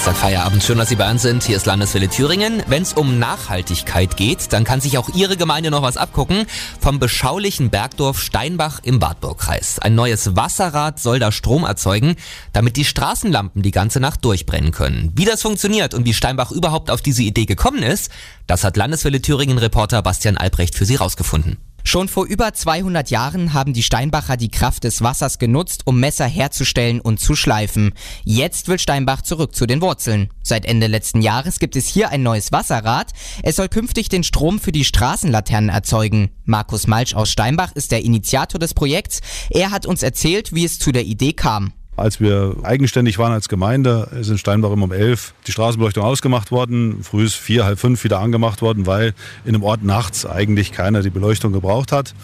Dienstagfeierabend. Schön, dass Sie bei uns sind. Hier ist Landeswelle Thüringen. Wenn es um Nachhaltigkeit geht, dann kann sich auch Ihre Gemeinde noch was abgucken. Vom beschaulichen Bergdorf Steinbach im Wartburgkreis. Ein neues Wasserrad soll da Strom erzeugen, damit die Straßenlampen die ganze Nacht durchbrennen können. Wie das funktioniert und wie Steinbach überhaupt auf diese Idee gekommen ist, das hat Landeswelle Thüringen Reporter Bastian Albrecht für Sie rausgefunden. Schon vor über 200 Jahren haben die Steinbacher die Kraft des Wassers genutzt, um Messer herzustellen und zu schleifen. Jetzt will Steinbach zurück zu den Wurzeln. Seit Ende letzten Jahres gibt es hier ein neues Wasserrad. Es soll künftig den Strom für die Straßenlaternen erzeugen. Markus Malsch aus Steinbach ist der Initiator des Projekts. Er hat uns erzählt, wie es zu der Idee kam. Als wir eigenständig waren als Gemeinde, ist in Steinbach immer um elf die Straßenbeleuchtung ausgemacht worden, früh vier, halb fünf wieder angemacht worden, weil in dem Ort nachts eigentlich keiner die Beleuchtung gebraucht hat.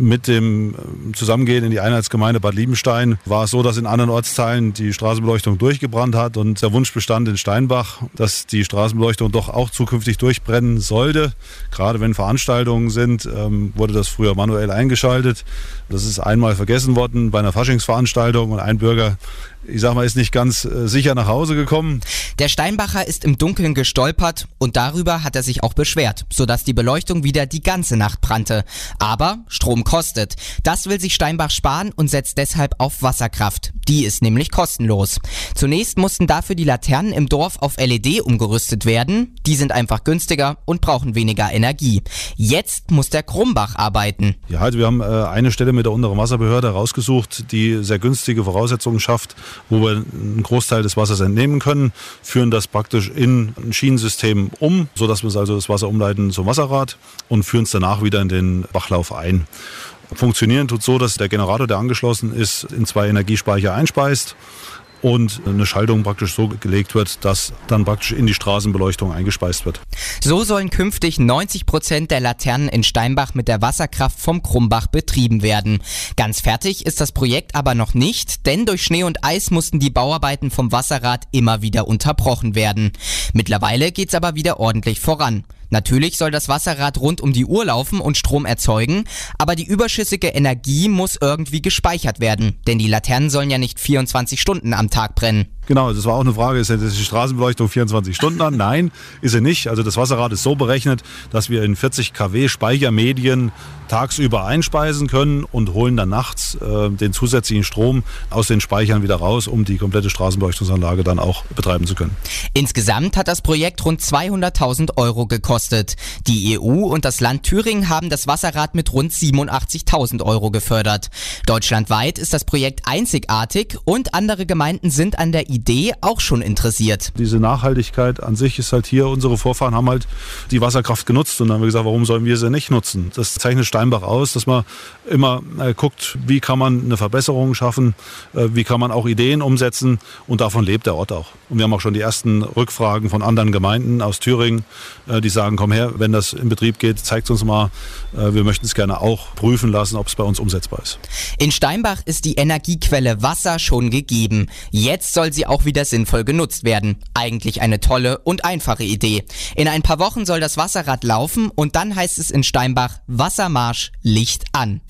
Mit dem äh, Zusammengehen in die Einheitsgemeinde Bad Liebenstein war es so, dass in anderen Ortsteilen die Straßenbeleuchtung durchgebrannt hat und der Wunsch bestand in Steinbach, dass die Straßenbeleuchtung doch auch zukünftig durchbrennen sollte. Gerade wenn Veranstaltungen sind, ähm, wurde das früher manuell eingeschaltet. Das ist einmal vergessen worden bei einer Faschingsveranstaltung und ein Bürger ich sag mal, ist nicht ganz äh, sicher nach Hause gekommen. Der Steinbacher ist im Dunkeln gestolpert und darüber hat er sich auch beschwert, sodass die Beleuchtung wieder die ganze Nacht brannte. Aber Strom kostet. Das will sich Steinbach sparen und setzt deshalb auf Wasserkraft. Die ist nämlich kostenlos. Zunächst mussten dafür die Laternen im Dorf auf LED umgerüstet werden. Die sind einfach günstiger und brauchen weniger Energie. Jetzt muss der Krumbach arbeiten. Ja, also wir haben äh, eine Stelle mit der unteren Wasserbehörde rausgesucht, die sehr günstige Voraussetzungen schafft, wo wir einen Großteil des Wassers entnehmen können, führen das praktisch in ein Schienensystem um, sodass wir also das Wasser umleiten zum Wasserrad und führen es danach wieder in den Bachlauf ein. Funktionieren tut so, dass der Generator, der angeschlossen ist, in zwei Energiespeicher einspeist und eine Schaltung praktisch so gelegt wird, dass dann praktisch in die Straßenbeleuchtung eingespeist wird. So sollen künftig 90 Prozent der Laternen in Steinbach mit der Wasserkraft vom Krumbach betrieben werden. Ganz fertig ist das Projekt aber noch nicht, denn durch Schnee und Eis mussten die Bauarbeiten vom Wasserrad immer wieder unterbrochen werden. Mittlerweile geht's aber wieder ordentlich voran. Natürlich soll das Wasserrad rund um die Uhr laufen und Strom erzeugen, aber die überschüssige Energie muss irgendwie gespeichert werden, denn die Laternen sollen ja nicht 24 Stunden am Tag brennen. Genau, das war auch eine Frage, ist die Straßenbeleuchtung 24 Stunden an? Nein, ist sie nicht. Also das Wasserrad ist so berechnet, dass wir in 40 kW Speichermedien tagsüber einspeisen können und holen dann nachts äh, den zusätzlichen Strom aus den Speichern wieder raus, um die komplette Straßenbeleuchtungsanlage dann auch betreiben zu können. Insgesamt hat das Projekt rund 200.000 Euro gekostet. Die EU und das Land Thüringen haben das Wasserrad mit rund 87.000 Euro gefördert. Deutschlandweit ist das Projekt einzigartig und andere Gemeinden sind an der Idee auch schon interessiert. Diese Nachhaltigkeit an sich ist halt hier, unsere Vorfahren haben halt die Wasserkraft genutzt und dann haben wir gesagt, warum sollen wir sie nicht nutzen? Das zeichnet Steinbach aus, dass man immer äh, guckt, wie kann man eine Verbesserung schaffen, äh, wie kann man auch Ideen umsetzen und davon lebt der Ort auch. Und wir haben auch schon die ersten Rückfragen von anderen Gemeinden aus Thüringen, äh, die sagen, komm her, wenn das in Betrieb geht, zeigt uns mal, äh, wir möchten es gerne auch prüfen lassen, ob es bei uns umsetzbar ist. In Steinbach ist die Energiequelle Wasser schon gegeben. Jetzt soll sie auch wieder sinnvoll genutzt werden. Eigentlich eine tolle und einfache Idee. In ein paar Wochen soll das Wasserrad laufen und dann heißt es in Steinbach Wassermarsch Licht an.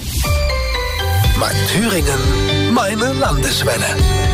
Mein Thüringen, meine Landeswelle.